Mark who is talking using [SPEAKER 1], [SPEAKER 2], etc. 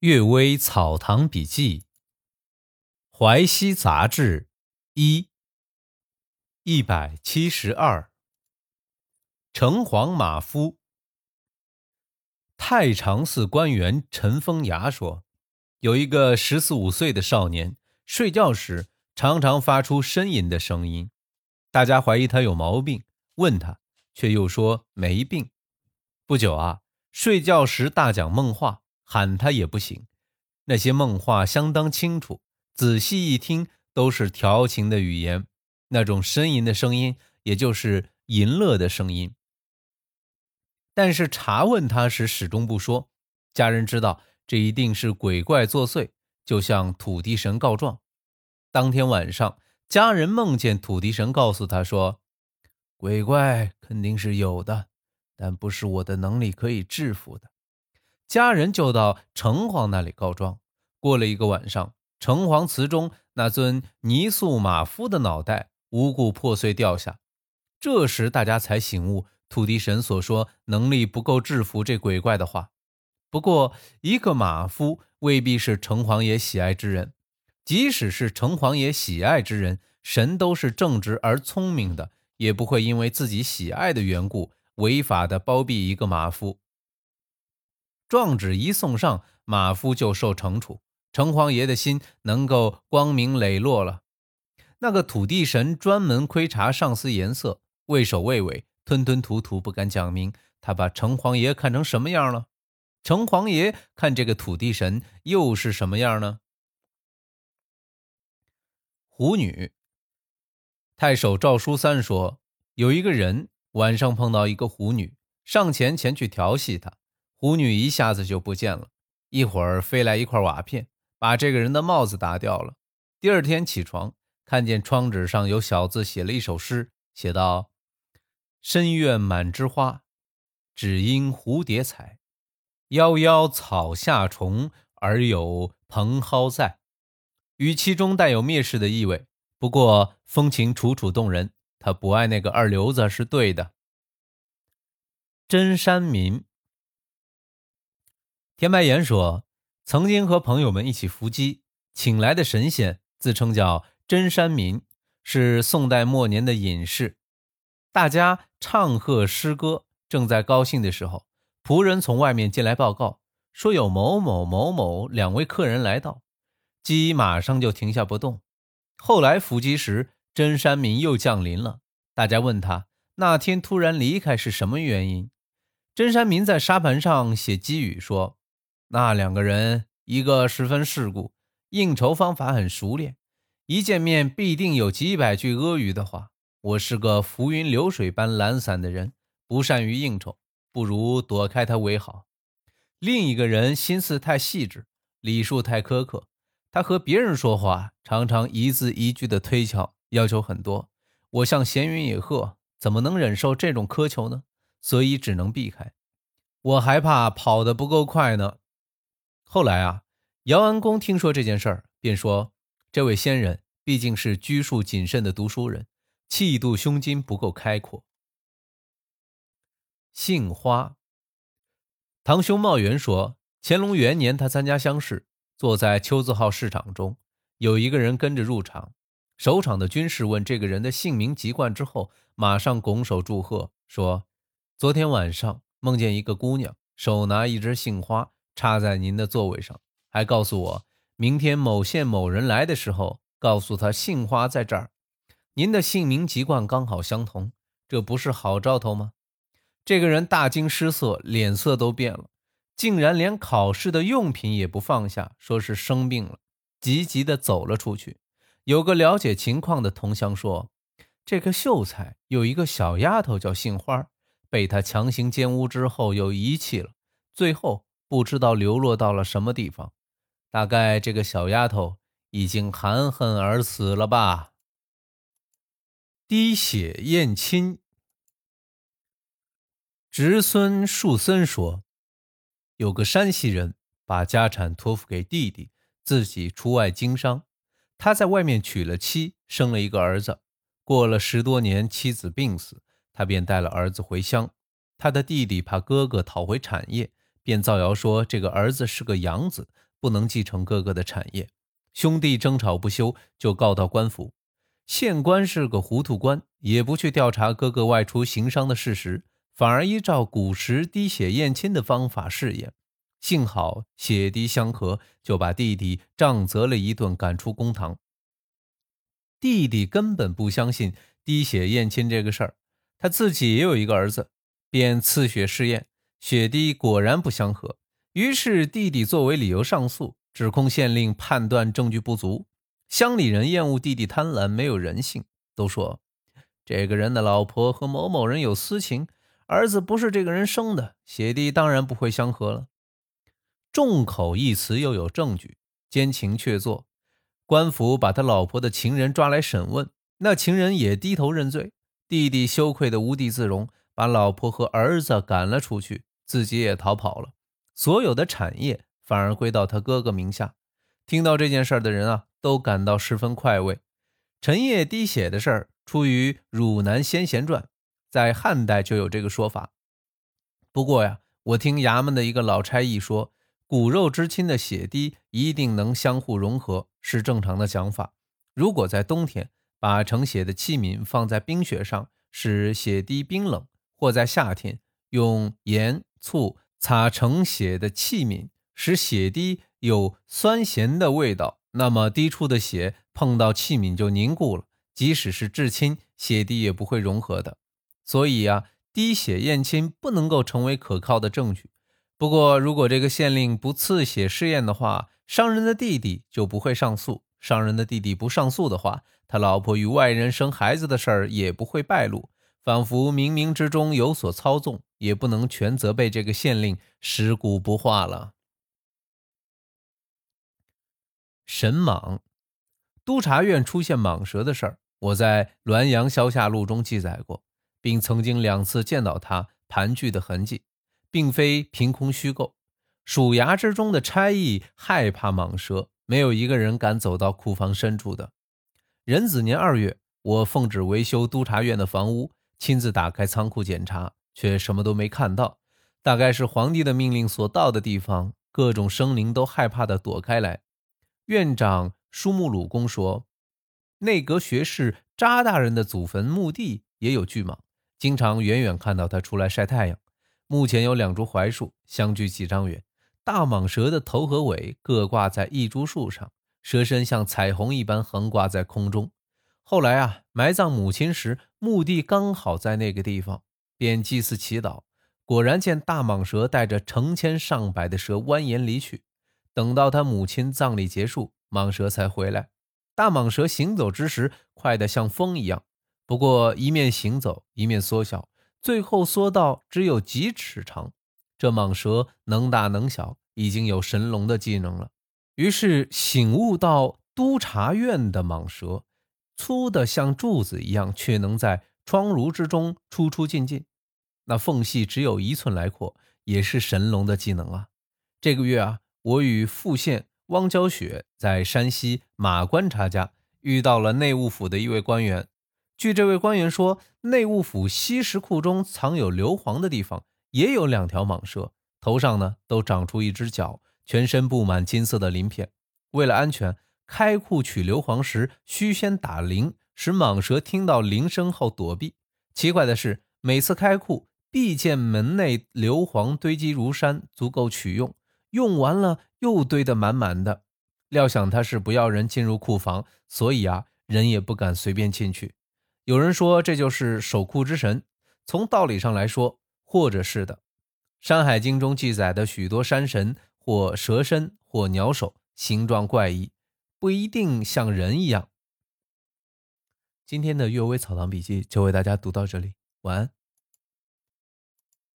[SPEAKER 1] 阅微草堂笔记，《淮西杂志》一一百七十二。城隍马夫。太常寺官员陈风牙说，有一个十四五岁的少年，睡觉时常常发出呻吟的声音，大家怀疑他有毛病，问他，却又说没病。不久啊，睡觉时大讲梦话。喊他也不行，那些梦话相当清楚，仔细一听都是调情的语言，那种呻吟的声音，也就是淫乐的声音。但是查问他时始终不说，家人知道这一定是鬼怪作祟，就向土地神告状。当天晚上，家人梦见土地神告诉他说：“鬼怪肯定是有的，但不是我的能力可以制服的。”家人就到城隍那里告状。过了一个晚上，城隍祠中那尊泥塑马夫的脑袋无故破碎掉下。这时大家才醒悟土地神所说能力不够制服这鬼怪的话。不过，一个马夫未必是城隍爷喜爱之人。即使是城隍爷喜爱之人，神都是正直而聪明的，也不会因为自己喜爱的缘故违法的包庇一个马夫。状纸一送上，马夫就受惩处，城隍爷的心能够光明磊落了。那个土地神专门窥察上司颜色，畏首畏尾，吞吞吐吐，不敢讲明。他把城隍爷看成什么样了？城隍爷看这个土地神又是什么样呢？狐女太守赵书三说，有一个人晚上碰到一个狐女，上前前去调戏她。狐女一下子就不见了，一会儿飞来一块瓦片，把这个人的帽子打掉了。第二天起床，看见窗纸上有小字写了一首诗，写道：“深院满枝花，只因蝴蝶采。夭夭草下虫，而有蓬蒿在。”语气中带有蔑视的意味，不过风情楚楚动人。他不爱那个二流子是对的。真山民。田白岩说：“曾经和朋友们一起伏击，请来的神仙自称叫真山民，是宋代末年的隐士。大家唱和诗歌，正在高兴的时候，仆人从外面进来报告，说有某某某某两位客人来到，鸡马上就停下不动。后来伏击时，真山民又降临了。大家问他那天突然离开是什么原因，真山民在沙盘上写积语说。”那两个人，一个十分世故，应酬方法很熟练，一见面必定有几百句阿谀的话。我是个浮云流水般懒散的人，不善于应酬，不如躲开他为好。另一个人心思太细致，礼数太苛刻，他和别人说话常常一字一句的推敲，要求很多。我像闲云野鹤，怎么能忍受这种苛求呢？所以只能避开。我还怕跑得不够快呢。后来啊，姚安公听说这件事儿，便说：“这位仙人毕竟是拘束谨慎的读书人，气度胸襟不够开阔。”杏花。堂兄茂元说，乾隆元年他参加乡试，坐在秋字号市场中，有一个人跟着入场，守场的军士问这个人的姓名籍贯之后，马上拱手祝贺，说：“昨天晚上梦见一个姑娘，手拿一枝杏花。”插在您的座位上，还告诉我，明天某县某人来的时候，告诉他杏花在这儿。您的姓名籍贯刚好相同，这不是好兆头吗？这个人大惊失色，脸色都变了，竟然连考试的用品也不放下，说是生病了，急急的走了出去。有个了解情况的同乡说，这个秀才有一个小丫头叫杏花，被他强行奸污之后又遗弃了，最后。不知道流落到了什么地方，大概这个小丫头已经含恨而死了吧。滴血验亲，侄孙树森说，有个山西人把家产托付给弟弟，自己出外经商。他在外面娶了妻，生了一个儿子。过了十多年，妻子病死，他便带了儿子回乡。他的弟弟怕哥哥讨回产业。便造谣说这个儿子是个养子，不能继承哥哥的产业，兄弟争吵不休，就告到官府。县官是个糊涂官，也不去调查哥哥外出行商的事实，反而依照古时滴血验亲的方法试验。幸好血滴相合，就把弟弟杖责了一顿，赶出公堂。弟弟根本不相信滴血验亲这个事儿，他自己也有一个儿子，便刺血试验，血滴果然不相合。于是弟弟作为理由上诉，指控县令判断证据不足。乡里人厌恶弟弟贪婪没有人性，都说这个人的老婆和某某人有私情，儿子不是这个人生的，雪滴当然不会相合了。众口一词又有证据，奸情确凿。官府把他老婆的情人抓来审问，那情人也低头认罪。弟弟羞愧的无地自容，把老婆和儿子赶了出去，自己也逃跑了。所有的产业反而归到他哥哥名下。听到这件事的人啊，都感到十分快慰。陈烨滴血的事儿出于《汝南先贤传》，在汉代就有这个说法。不过呀，我听衙门的一个老差役说。骨肉之亲的血滴一定能相互融合，是正常的讲法。如果在冬天把盛血的器皿放在冰雪上，使血滴冰冷；或在夏天用盐醋擦盛血的器皿，使血滴有酸咸的味道，那么滴出的血碰到器皿就凝固了，即使是至亲，血滴也不会融合的。所以啊，滴血验亲不能够成为可靠的证据。不过，如果这个县令不刺血试验的话，商人的弟弟就不会上诉。商人的弟弟不上诉的话，他老婆与外人生孩子的事儿也不会败露。仿佛冥冥之中有所操纵，也不能全责备这个县令尸骨不化了。神蟒，督察院出现蟒蛇的事儿，我在《滦阳消夏录》中记载过，并曾经两次见到它盘踞的痕迹。并非凭空虚构，鼠牙之中的差役害怕蟒蛇，没有一个人敢走到库房深处的。壬子年二月，我奉旨维修督察院的房屋，亲自打开仓库检查，却什么都没看到。大概是皇帝的命令所到的地方，各种生灵都害怕的躲开来。院长舒木鲁公说，内阁学士查大人的祖坟墓地也有巨蟒，经常远远看到他出来晒太阳。目前有两株槐树相距几丈远，大蟒蛇的头和尾各挂在一株树上，蛇身像彩虹一般横挂在空中。后来啊，埋葬母亲时，墓地刚好在那个地方，便祭祀祈祷。果然见大蟒蛇带着成千上百的蛇蜿蜒离去。等到他母亲葬礼结束，蟒蛇才回来。大蟒蛇行走之时快得像风一样，不过一面行走一面缩小。最后缩到只有几尺长，这蟒蛇能大能小，已经有神龙的技能了。于是醒悟到，督察院的蟒蛇粗的像柱子一样，却能在窗炉之中出出进进，那缝隙只有一寸来阔，也是神龙的技能啊。这个月啊，我与副县汪娇雪在山西马观察家遇到了内务府的一位官员。据这位官员说，内务府西石库中藏有硫磺的地方，也有两条蟒蛇，头上呢都长出一只角，全身布满金色的鳞片。为了安全，开库取硫磺时需先打铃，使蟒蛇听到铃声后躲避。奇怪的是，每次开库必见门内硫磺堆积如山，足够取用。用完了又堆得满满的。料想他是不要人进入库房，所以啊，人也不敢随便进去。有人说这就是守库之神，从道理上来说，或者是的。《山海经》中记载的许多山神，或蛇身，或鸟首，形状怪异，不一定像人一样。今天的《阅微草堂笔记》就为大家读到这里，晚安。